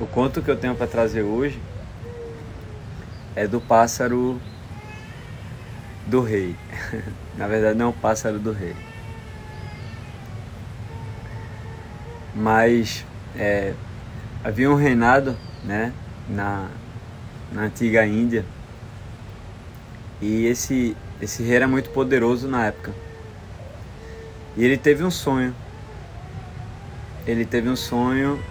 O conto que eu tenho para trazer hoje é do pássaro do rei. Na verdade, não é o pássaro do rei. Mas é, havia um reinado né, na, na antiga Índia e esse, esse rei era muito poderoso na época. E ele teve um sonho. Ele teve um sonho.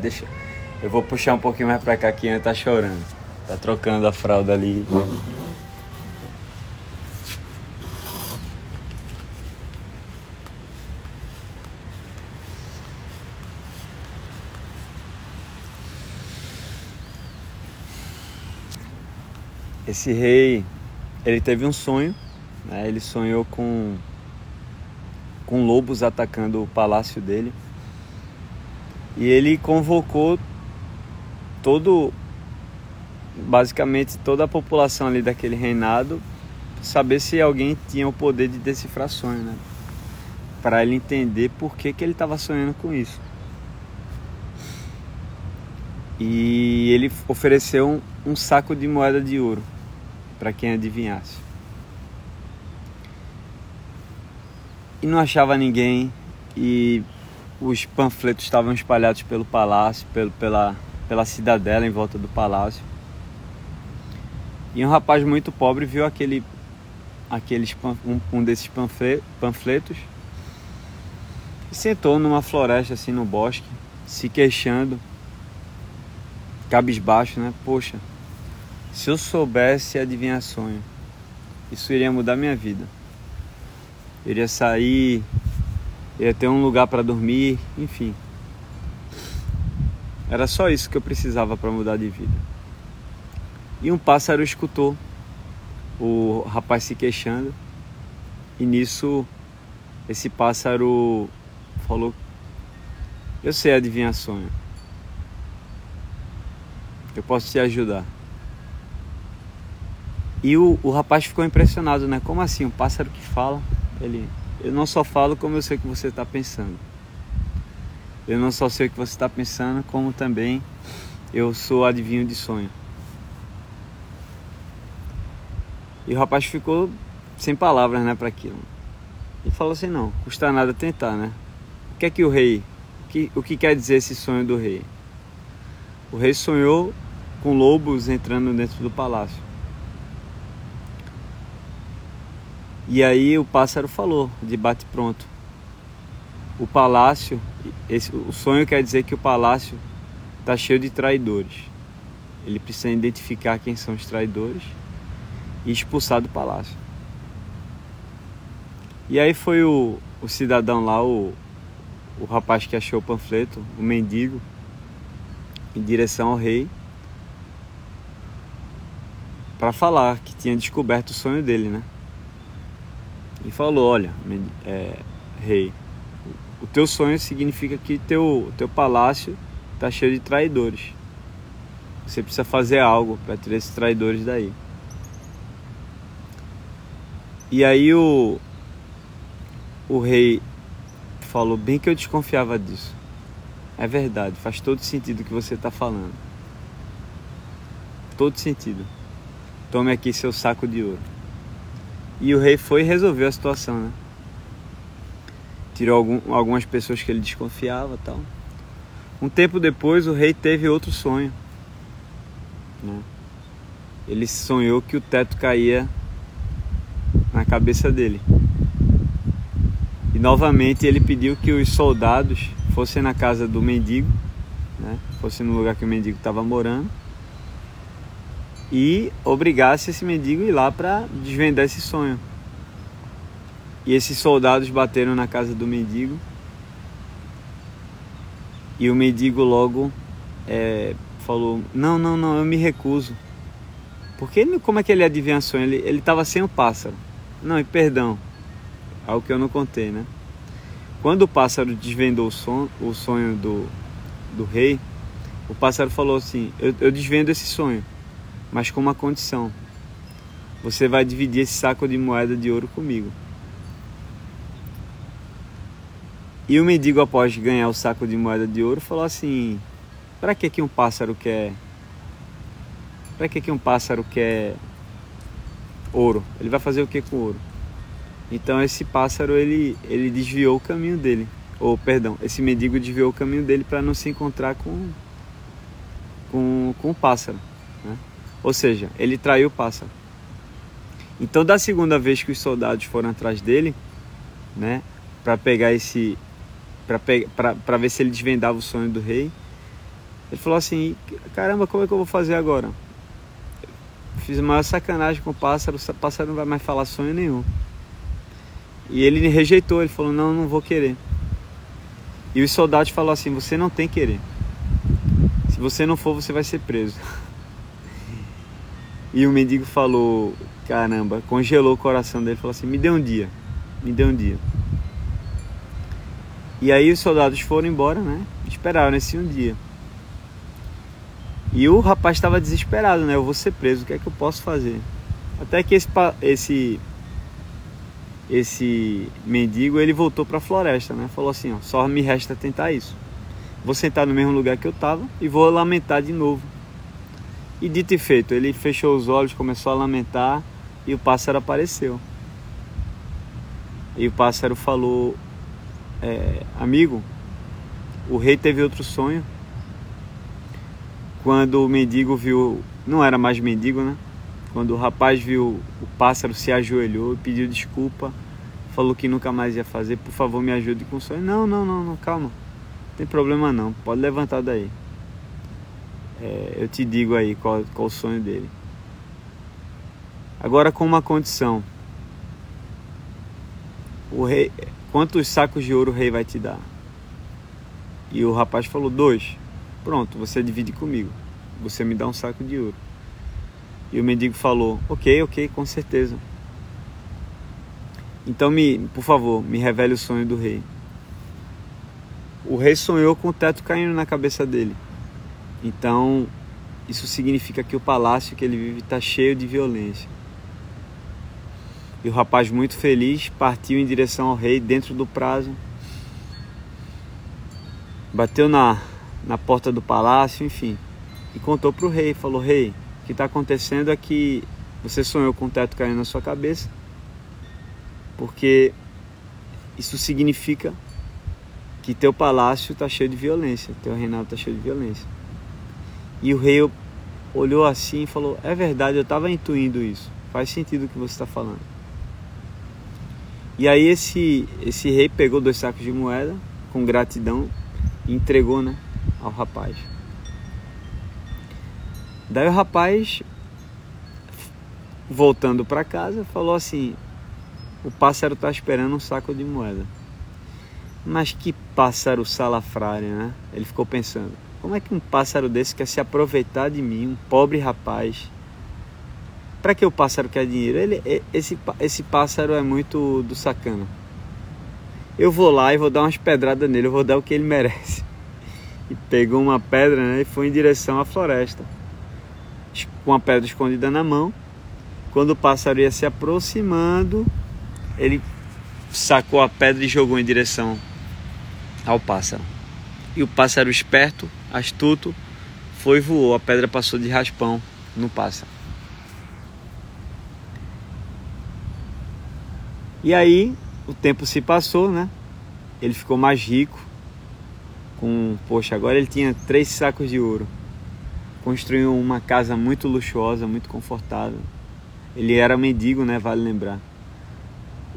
Deixa. Eu vou puxar um pouquinho mais pra cá que Ian tá chorando. Tá trocando a fralda ali. Esse rei, ele teve um sonho, né? ele sonhou com, com lobos atacando o palácio dele. E ele convocou todo basicamente toda a população ali daquele reinado saber se alguém tinha o poder de decifrar sonho, né? Para ele entender por que, que ele estava sonhando com isso. E ele ofereceu um, um saco de moeda de ouro para quem adivinhasse. E não achava ninguém e os panfletos estavam espalhados pelo palácio, pelo, pela, pela cidadela em volta do palácio. E um rapaz muito pobre viu aquele, aqueles, um, um desses panfletos e sentou numa floresta, assim, no bosque, se queixando, cabisbaixo, né? Poxa, se eu soubesse adivinhar sonho, isso iria mudar minha vida. Eu iria sair, iria ter um lugar para dormir, enfim. Era só isso que eu precisava para mudar de vida. E um pássaro escutou o rapaz se queixando, e nisso esse pássaro falou: Eu sei adivinhar sonho. Eu posso te ajudar. E o, o rapaz ficou impressionado, né? Como assim? Um pássaro que fala? Ele, eu não só falo como eu sei o que você está pensando. Eu não só sei o que você está pensando, como também eu sou adivinho de sonho. E o rapaz ficou sem palavras, né, para aquilo. E falou assim: não, custa nada tentar, né? O que é que o rei, que, o que quer dizer esse sonho do rei? O rei sonhou com lobos entrando dentro do palácio. E aí o pássaro falou, de bate pronto o palácio, esse, o sonho quer dizer que o palácio está cheio de traidores. Ele precisa identificar quem são os traidores e expulsar do palácio. E aí foi o, o cidadão lá, o, o rapaz que achou o panfleto, o mendigo, em direção ao rei, para falar que tinha descoberto o sonho dele, né? E falou: Olha, é, rei, o teu sonho significa que teu, teu palácio está cheio de traidores. Você precisa fazer algo para tirar esses traidores daí. E aí o, o rei falou bem que eu desconfiava disso. É verdade, faz todo sentido o que você está falando. Todo sentido. Tome aqui seu saco de ouro. E o rei foi e resolveu a situação, né? Tirou algum, algumas pessoas que ele desconfiava tal. Um tempo depois o rei teve outro sonho. Né? Ele sonhou que o teto caía na cabeça dele. E novamente ele pediu que os soldados fossem na casa do mendigo, né? fossem no lugar que o mendigo estava morando, e obrigasse esse mendigo a ir lá para desvendar esse sonho. E esses soldados bateram na casa do mendigo. E o mendigo logo é, falou: Não, não, não, eu me recuso. Porque ele, como é que ele adivinha sonho? Ele estava sem o pássaro. Não, e perdão, algo que eu não contei, né? Quando o pássaro desvendou o, son, o sonho do, do rei, o pássaro falou assim: eu, eu desvendo esse sonho, mas com uma condição. Você vai dividir esse saco de moeda de ouro comigo. E o mendigo, após ganhar o saco de moeda de ouro, falou assim: Para que que um pássaro quer Para que que um pássaro quer ouro? Ele vai fazer o que com ouro? Então esse pássaro ele ele desviou o caminho dele, ou perdão, esse mendigo desviou o caminho dele para não se encontrar com com, com o pássaro, né? Ou seja, ele traiu o pássaro. Então da segunda vez que os soldados foram atrás dele, né, para pegar esse para ver se ele desvendava o sonho do rei. Ele falou assim: Caramba, como é que eu vou fazer agora? Fiz a maior sacanagem com o pássaro, o pássaro não vai mais falar sonho nenhum. E ele rejeitou, ele falou: Não, não vou querer. E os soldados falaram assim: Você não tem que querer. Se você não for, você vai ser preso. E o mendigo falou: Caramba, congelou o coração dele. Falou assim: Me dê um dia, me dê um dia. E aí os soldados foram embora, né? Esperaram esse um dia. E o rapaz estava desesperado, né? Eu vou ser preso, o que é que eu posso fazer? Até que esse esse esse mendigo, ele voltou para a floresta, né? Falou assim, ó, só me resta tentar isso. Vou sentar no mesmo lugar que eu estava e vou lamentar de novo. E dito e feito, ele fechou os olhos, começou a lamentar e o pássaro apareceu. E o pássaro falou: é, amigo, o rei teve outro sonho. Quando o mendigo viu, não era mais mendigo, né? Quando o rapaz viu o pássaro, se ajoelhou, pediu desculpa, falou que nunca mais ia fazer, por favor me ajude com o sonho. Não, não, não, não calma, não tem problema não, pode levantar daí. É, eu te digo aí qual, qual o sonho dele. Agora com uma condição. O rei, Quantos sacos de ouro o rei vai te dar? E o rapaz falou: Dois. Pronto, você divide comigo. Você me dá um saco de ouro. E o mendigo falou: Ok, ok, com certeza. Então, me, por favor, me revele o sonho do rei. O rei sonhou com o teto caindo na cabeça dele. Então, isso significa que o palácio que ele vive está cheio de violência. E o rapaz, muito feliz, partiu em direção ao rei dentro do prazo. Bateu na, na porta do palácio, enfim, e contou para o rei: falou, Rei, o que está acontecendo é que você sonhou com o teto caindo na sua cabeça, porque isso significa que teu palácio está cheio de violência, teu reinado está cheio de violência. E o rei olhou assim e falou: É verdade, eu estava intuindo isso. Faz sentido o que você está falando. E aí esse, esse rei pegou dois sacos de moeda com gratidão e entregou né, ao rapaz. Daí o rapaz, voltando para casa, falou assim: o pássaro está esperando um saco de moeda. Mas que pássaro salafrário, né? Ele ficou pensando: como é que um pássaro desse quer se aproveitar de mim, um pobre rapaz? Para que o pássaro quer dinheiro? Ele, esse, esse pássaro é muito do sacana. Eu vou lá e vou dar umas pedradas nele, eu vou dar o que ele merece. E pegou uma pedra né, e foi em direção à floresta. Com a pedra escondida na mão. Quando o pássaro ia se aproximando, ele sacou a pedra e jogou em direção ao pássaro. E o pássaro esperto, astuto, foi e voou. A pedra passou de raspão no pássaro. E aí o tempo se passou, né? Ele ficou mais rico. Com, poxa, agora ele tinha três sacos de ouro. Construiu uma casa muito luxuosa, muito confortável. Ele era mendigo, né? Vale lembrar.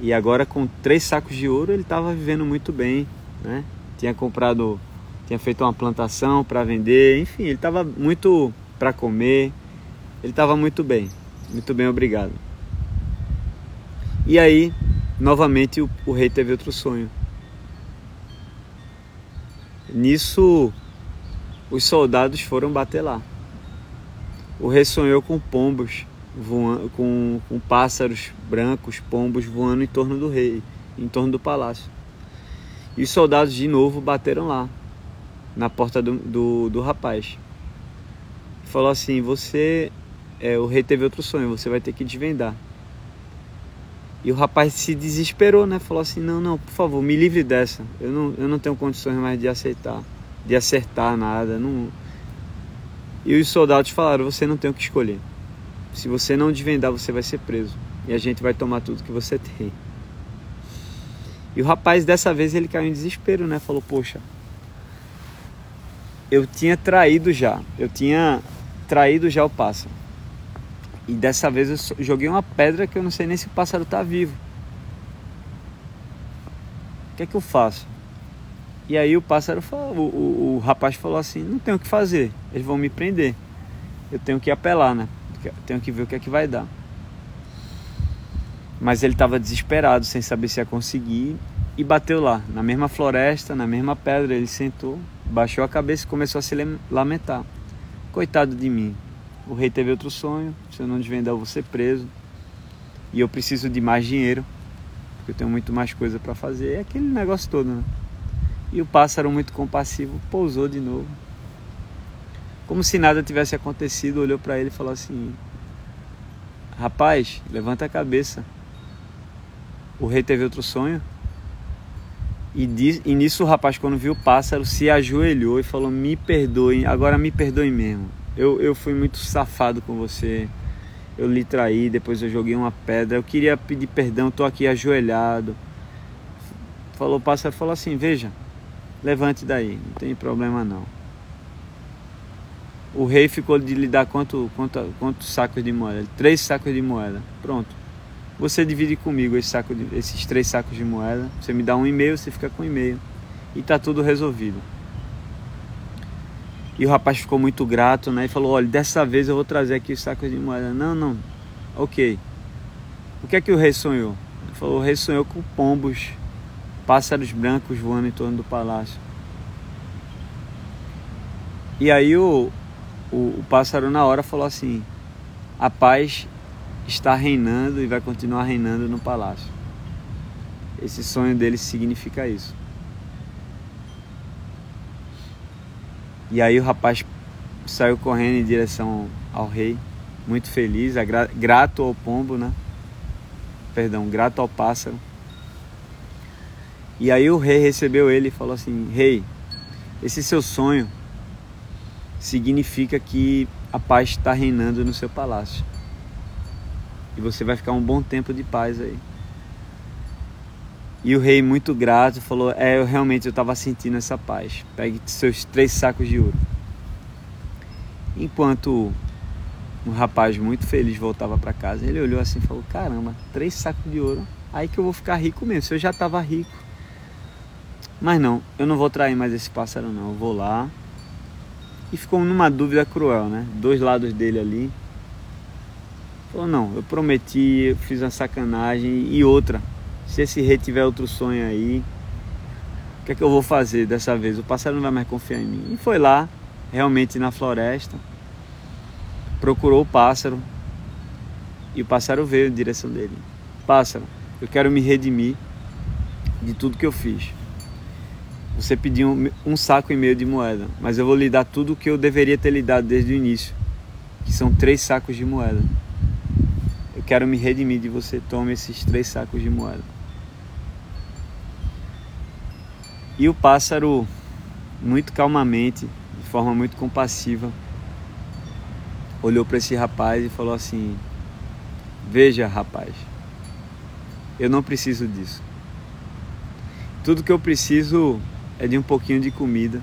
E agora com três sacos de ouro ele estava vivendo muito bem, né? Tinha comprado, tinha feito uma plantação para vender, enfim, ele estava muito para comer. Ele estava muito bem, muito bem, obrigado. E aí novamente o, o rei teve outro sonho. Nisso, os soldados foram bater lá. O rei sonhou com pombos, voando, com, com pássaros brancos, pombos voando em torno do rei, em torno do palácio. E os soldados de novo bateram lá, na porta do, do, do rapaz. Falou assim: Você, é, o rei teve outro sonho, você vai ter que desvendar. E o rapaz se desesperou, né? Falou assim: não, não, por favor, me livre dessa. Eu não, eu não tenho condições mais de aceitar, de acertar nada. Não, E os soldados falaram: Você não tem o que escolher. Se você não desvendar, você vai ser preso. E a gente vai tomar tudo que você tem. E o rapaz, dessa vez, ele caiu em desespero, né? Falou: Poxa, eu tinha traído já. Eu tinha traído já o pássaro. E dessa vez eu joguei uma pedra que eu não sei nem se o pássaro está vivo. O que é que eu faço? E aí o pássaro falou, o, o, o rapaz falou assim, não tenho o que fazer, eles vão me prender. Eu tenho que apelar, né? tenho que ver o que é que vai dar. Mas ele estava desesperado, sem saber se ia conseguir, e bateu lá, na mesma floresta, na mesma pedra, ele sentou, baixou a cabeça e começou a se lamentar. Coitado de mim. O rei teve outro sonho, se eu não desvendar eu vou ser preso. E eu preciso de mais dinheiro, porque eu tenho muito mais coisa para fazer. É aquele negócio todo, né? E o pássaro, muito compassivo, pousou de novo. Como se nada tivesse acontecido, olhou para ele e falou assim: Rapaz, levanta a cabeça. O rei teve outro sonho. E, diz, e nisso o rapaz, quando viu o pássaro, se ajoelhou e falou: Me perdoe, agora me perdoe mesmo. Eu, eu fui muito safado com você. Eu lhe traí, depois eu joguei uma pedra. Eu queria pedir perdão, estou aqui ajoelhado. Falou o pássaro, falou assim: Veja, levante daí, não tem problema não. O rei ficou de lhe dar quanto, quanto, quantos sacos de moeda? Três sacos de moeda. Pronto. Você divide comigo esse saco de, esses três sacos de moeda. Você me dá um e-mail, você fica com um e-mail. E tá tudo resolvido. E o rapaz ficou muito grato, né? E falou: Olha, dessa vez eu vou trazer aqui os sacos de moeda. Não, não. Ok. O que é que o rei sonhou? Ele falou: O rei sonhou com pombos pássaros brancos voando em torno do palácio. E aí o, o, o, pássaro na hora falou assim: a paz está reinando e vai continuar reinando no palácio. Esse sonho dele significa isso. E aí o rapaz saiu correndo em direção ao rei, muito feliz, grato ao pombo, né? Perdão, grato ao pássaro e aí o rei recebeu ele e falou assim: Rei, esse seu sonho significa que a paz está reinando no seu palácio. E você vai ficar um bom tempo de paz aí. E o rei, muito grato, falou: É, eu realmente estava sentindo essa paz. Pegue seus três sacos de ouro. Enquanto um rapaz muito feliz voltava para casa, ele olhou assim e falou: Caramba, três sacos de ouro. Aí que eu vou ficar rico mesmo. Se eu já estava rico, mas não, eu não vou trair mais esse pássaro não. Eu vou lá. E ficou numa dúvida cruel, né? Dois lados dele ali. Falou, não, eu prometi, eu fiz uma sacanagem. E outra, se esse rei tiver outro sonho aí, o que é que eu vou fazer dessa vez? O pássaro não vai mais confiar em mim. E foi lá, realmente na floresta, procurou o pássaro. E o pássaro veio em direção dele. Pássaro, eu quero me redimir de tudo que eu fiz. Você pediu um, um saco e meio de moeda, mas eu vou lhe dar tudo o que eu deveria ter lhe dado desde o início, que são três sacos de moeda. Eu quero me redimir de você, tome esses três sacos de moeda. E o pássaro, muito calmamente, de forma muito compassiva, olhou para esse rapaz e falou assim: Veja, rapaz, eu não preciso disso. Tudo que eu preciso é de um pouquinho de comida,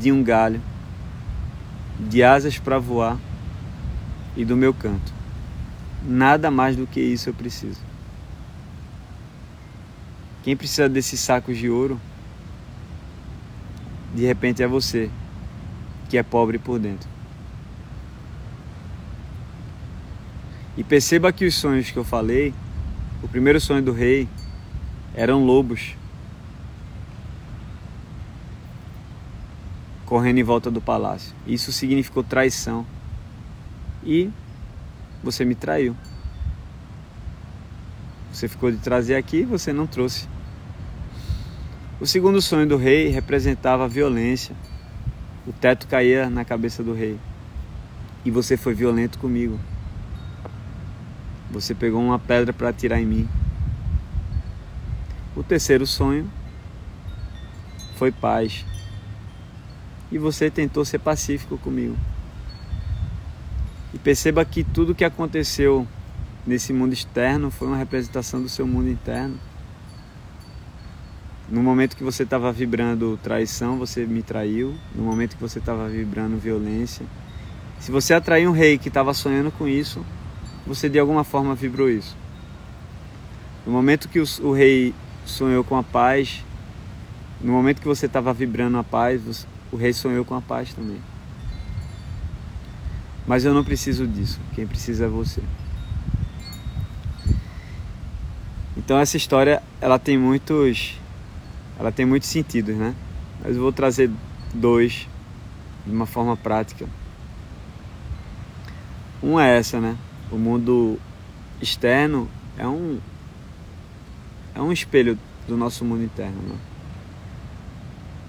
de um galho, de asas para voar e do meu canto. Nada mais do que isso eu preciso. Quem precisa desses sacos de ouro, de repente é você, que é pobre por dentro. E perceba que os sonhos que eu falei, o primeiro sonho do rei, eram lobos correndo em volta do palácio. Isso significou traição. E você me traiu. Você ficou de trazer aqui e você não trouxe. O segundo sonho do rei representava a violência. O teto caía na cabeça do rei. E você foi violento comigo. Você pegou uma pedra para atirar em mim. O terceiro sonho foi paz e você tentou ser pacífico comigo. E perceba que tudo que aconteceu nesse mundo externo foi uma representação do seu mundo interno. No momento que você estava vibrando traição, você me traiu. No momento que você estava vibrando violência. Se você atraiu um rei que estava sonhando com isso, você de alguma forma vibrou isso. No momento que o, o rei sonhou com a paz, no momento que você estava vibrando a paz, o rei sonhou com a paz também. Mas eu não preciso disso. Quem precisa é você. Então essa história, ela tem muitos ela tem muitos sentidos, né? Mas eu vou trazer dois de uma forma prática. Um é essa, né? O mundo externo é um é um espelho do nosso mundo interno, né?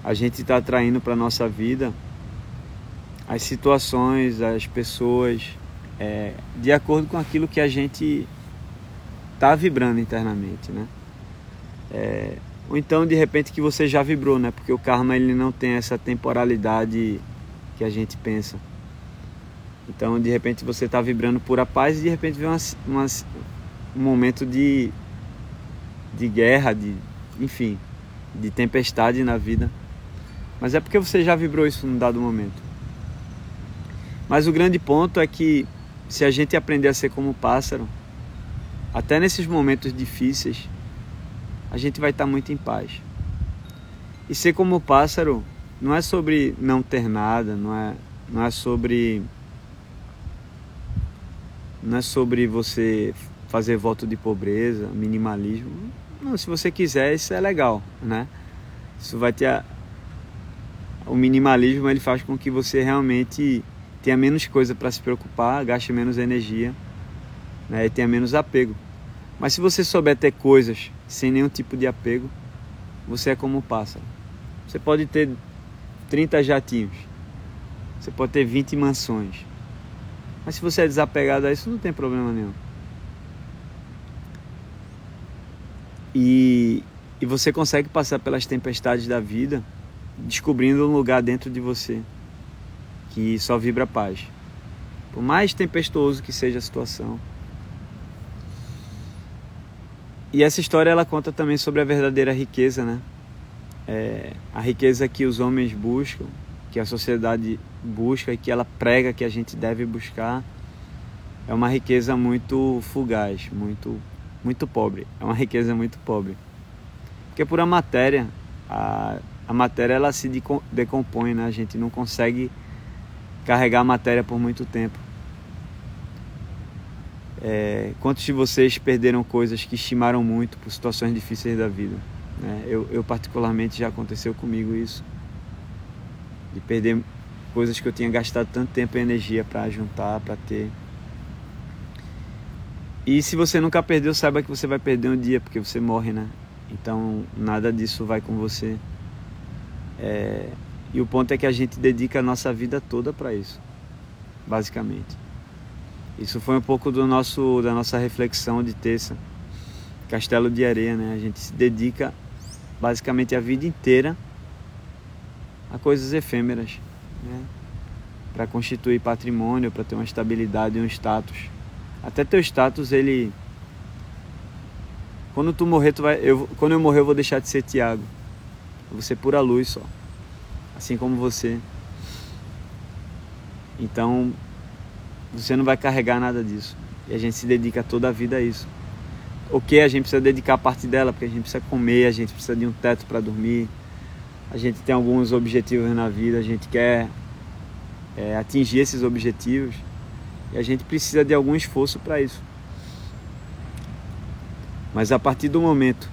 A gente está atraindo para nossa vida as situações, as pessoas, é, de acordo com aquilo que a gente está vibrando internamente, né? É, ou então de repente que você já vibrou, né? Porque o karma ele não tem essa temporalidade que a gente pensa. Então de repente você está vibrando por a paz e de repente vem uma, uma, um momento de, de guerra, de enfim, de tempestade na vida. Mas é porque você já vibrou isso num dado momento. Mas o grande ponto é que se a gente aprender a ser como pássaro, até nesses momentos difíceis, a gente vai estar muito em paz. E ser como pássaro não é sobre não ter nada, não é, não é sobre não é sobre você fazer voto de pobreza, minimalismo. Não, se você quiser, isso é legal, né? Isso vai ter a... o minimalismo, ele faz com que você realmente tenha menos coisa para se preocupar, gaste menos energia, né? E tenha menos apego. Mas se você souber ter coisas sem nenhum tipo de apego, você é como um pássaro. Você pode ter 30 jatinhos, você pode ter 20 mansões. Mas se você é desapegado a isso, não tem problema nenhum. E, e você consegue passar pelas tempestades da vida descobrindo um lugar dentro de você que só vibra paz. Por mais tempestuoso que seja a situação, e essa história ela conta também sobre a verdadeira riqueza, né? É, a riqueza que os homens buscam, que a sociedade busca e que ela prega que a gente deve buscar, é uma riqueza muito fugaz, muito muito pobre. É uma riqueza muito pobre. Porque por a matéria, a, a matéria ela se decompõe, né? A gente não consegue carregar a matéria por muito tempo. É, quantos de vocês perderam coisas que estimaram muito por situações difíceis da vida? Né? Eu, eu, particularmente, já aconteceu comigo isso. De perder coisas que eu tinha gastado tanto tempo e energia para juntar, para ter. E se você nunca perdeu, saiba que você vai perder um dia, porque você morre, né? Então, nada disso vai com você. É... E o ponto é que a gente dedica a nossa vida toda para isso, basicamente. Isso foi um pouco do nosso, da nossa reflexão de terça. Castelo de Areia, né? A gente se dedica basicamente a vida inteira a coisas efêmeras, né? Para constituir patrimônio, para ter uma estabilidade e um status. Até teu status, ele. Quando tu morrer, tu vai. Eu, quando eu morrer, eu vou deixar de ser Tiago. Eu vou ser pura luz só. Assim como você. Então, você não vai carregar nada disso. E a gente se dedica toda a vida a isso. O que a gente precisa dedicar parte dela, porque a gente precisa comer, a gente precisa de um teto para dormir, a gente tem alguns objetivos na vida, a gente quer é, atingir esses objetivos e a gente precisa de algum esforço para isso. Mas a partir do momento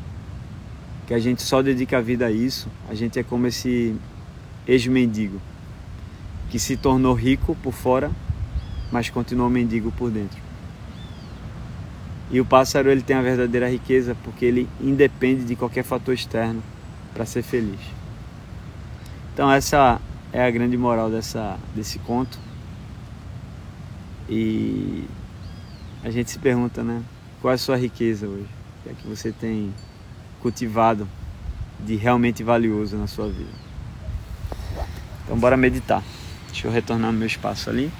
que a gente só dedica a vida a isso, a gente é como esse ex-mendigo que se tornou rico por fora mas continua mendigo por dentro. E o pássaro ele tem a verdadeira riqueza porque ele independe de qualquer fator externo para ser feliz. Então essa é a grande moral dessa, desse conto. E a gente se pergunta, né? Qual é a sua riqueza hoje? O que é que você tem cultivado de realmente valioso na sua vida? Então bora meditar. Deixa eu retornar no meu espaço ali.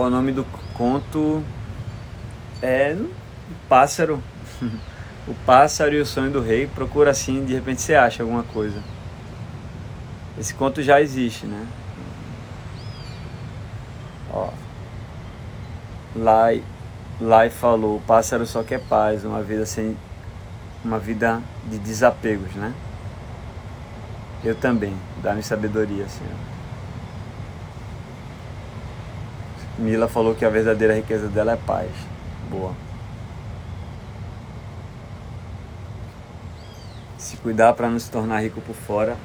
Qual o nome do conto? É o Pássaro. o Pássaro e o Sonho do Rei. Procura assim, de repente você acha alguma coisa. Esse conto já existe, né? Ó. Lai, Lai falou, o pássaro só quer paz, uma vida sem. uma vida de desapegos, né? Eu também, dá-me sabedoria, Senhor. Mila falou que a verdadeira riqueza dela é paz. Boa. Se cuidar para não se tornar rico por fora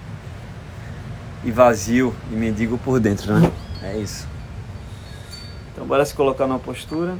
e vazio e mendigo por dentro, né? É isso. Então bora se colocar numa postura.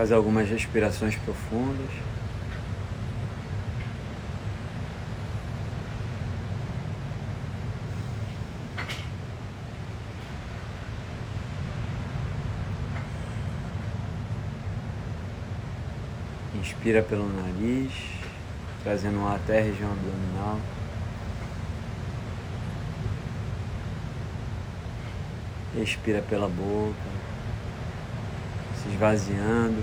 Faz algumas respirações profundas. Inspira pelo nariz, trazendo ar até a região abdominal. Expira pela boca se esvaziando.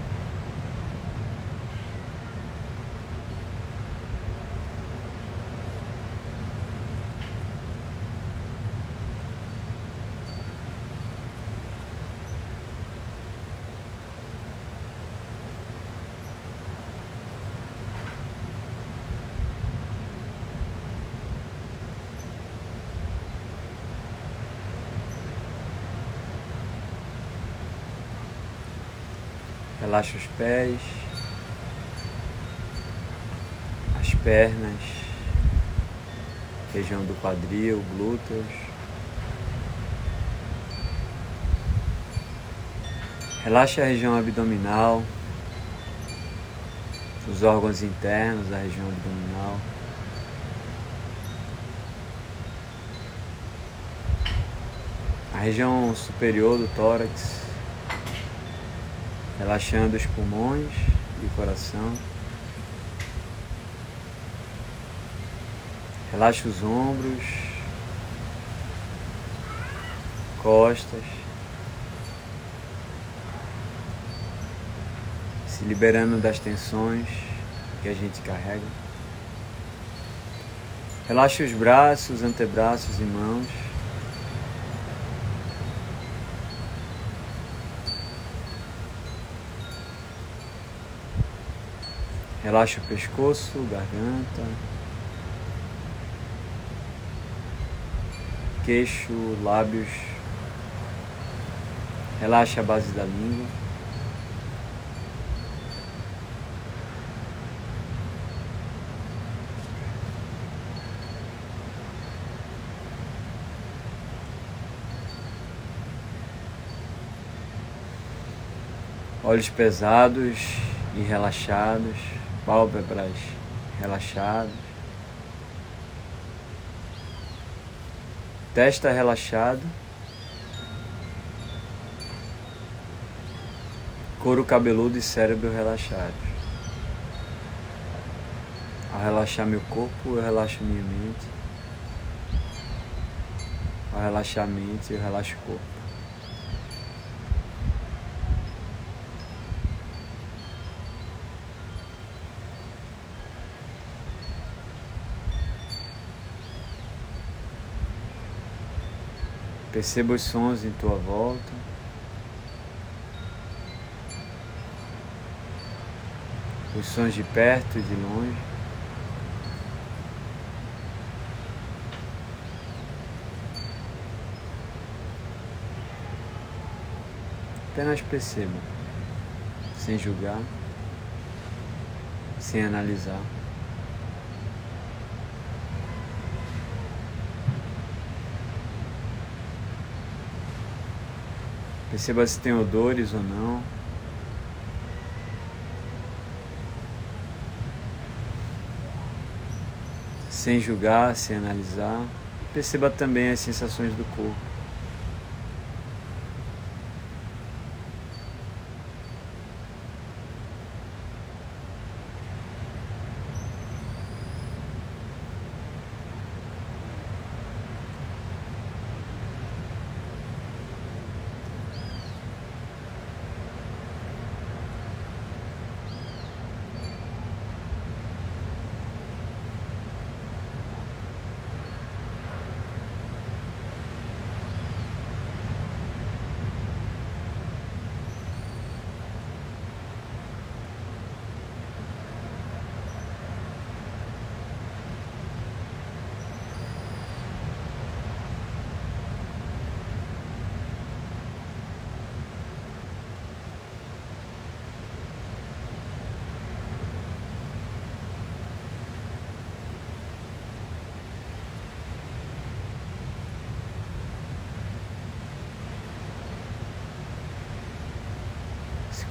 Relaxa os pés, as pernas, região do quadril, glúteos. Relaxa a região abdominal, os órgãos internos da região abdominal. A região superior do tórax relaxando os pulmões e o coração. Relaxa os ombros, costas, se liberando das tensões que a gente carrega. Relaxa os braços, antebraços e mãos. Relaxa o pescoço, garganta, queixo, lábios. Relaxa a base da língua. Olhos pesados e relaxados pálpebras relaxadas, testa relaxada, couro cabeludo e cérebro relaxados. Ao relaxar meu corpo, eu relaxo minha mente. Ao relaxar a mente, eu relaxo o corpo. Perceba os sons em tua volta. Os sons de perto e de longe. Apenas perceba, sem julgar, sem analisar. Perceba se tem odores ou não. Sem julgar, sem analisar. Perceba também as sensações do corpo.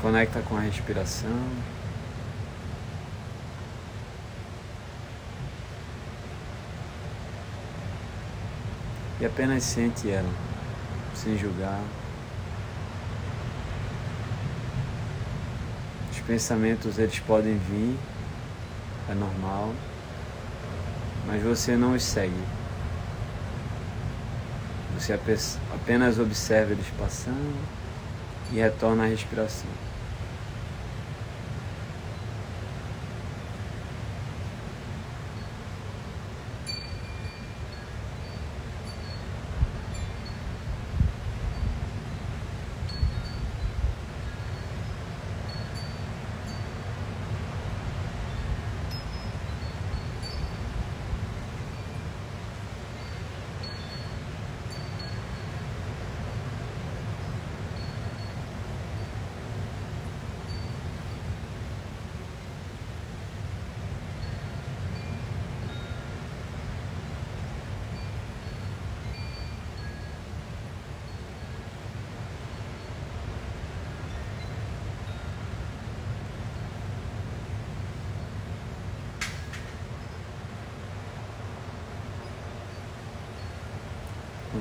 Conecta com a respiração. E apenas sente ela, sem julgar. Os pensamentos eles podem vir, é normal, mas você não os segue. Você apenas observa eles passando e retorna à respiração.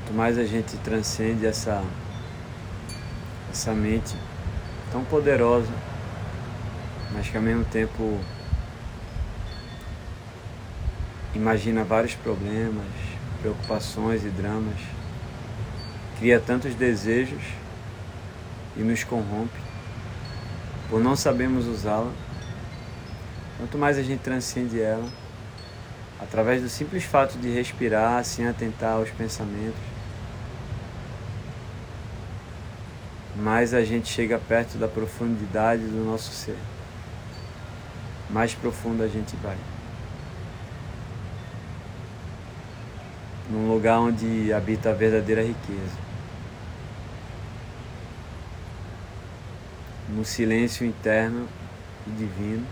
Quanto mais a gente transcende essa, essa mente tão poderosa, mas que ao mesmo tempo imagina vários problemas, preocupações e dramas, cria tantos desejos e nos corrompe por não sabermos usá-la. Quanto mais a gente transcende ela, através do simples fato de respirar sem atentar aos pensamentos, mais a gente chega perto da profundidade do nosso ser. Mais profundo a gente vai. Num lugar onde habita a verdadeira riqueza. No silêncio interno e divino.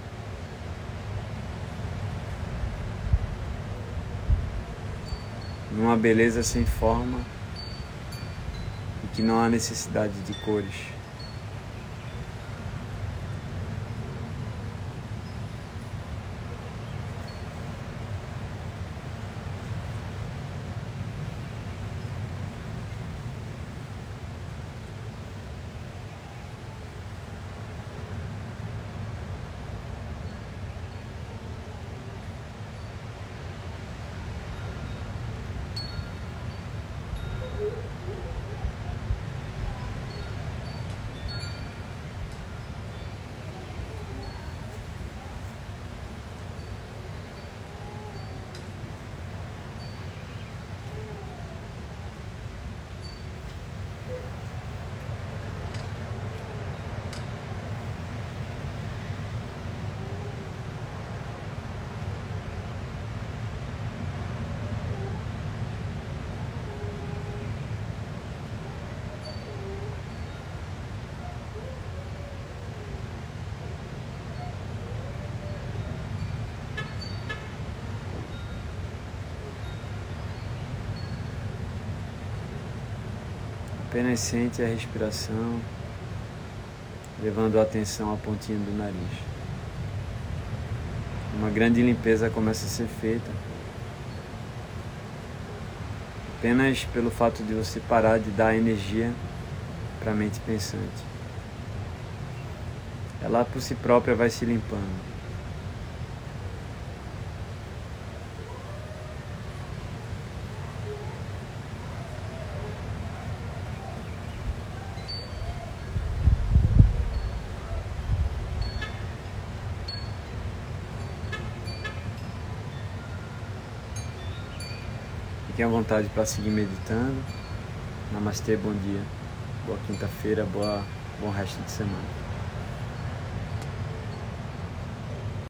numa beleza sem forma que não há necessidade de cores. Apenas sente a respiração, levando a atenção à pontinha do nariz. Uma grande limpeza começa a ser feita. Apenas pelo fato de você parar de dar energia para a mente pensante. Ela por si própria vai se limpando. Fiquem à vontade para seguir meditando. Namastê, bom dia. Boa quinta-feira, boa, bom resto de semana.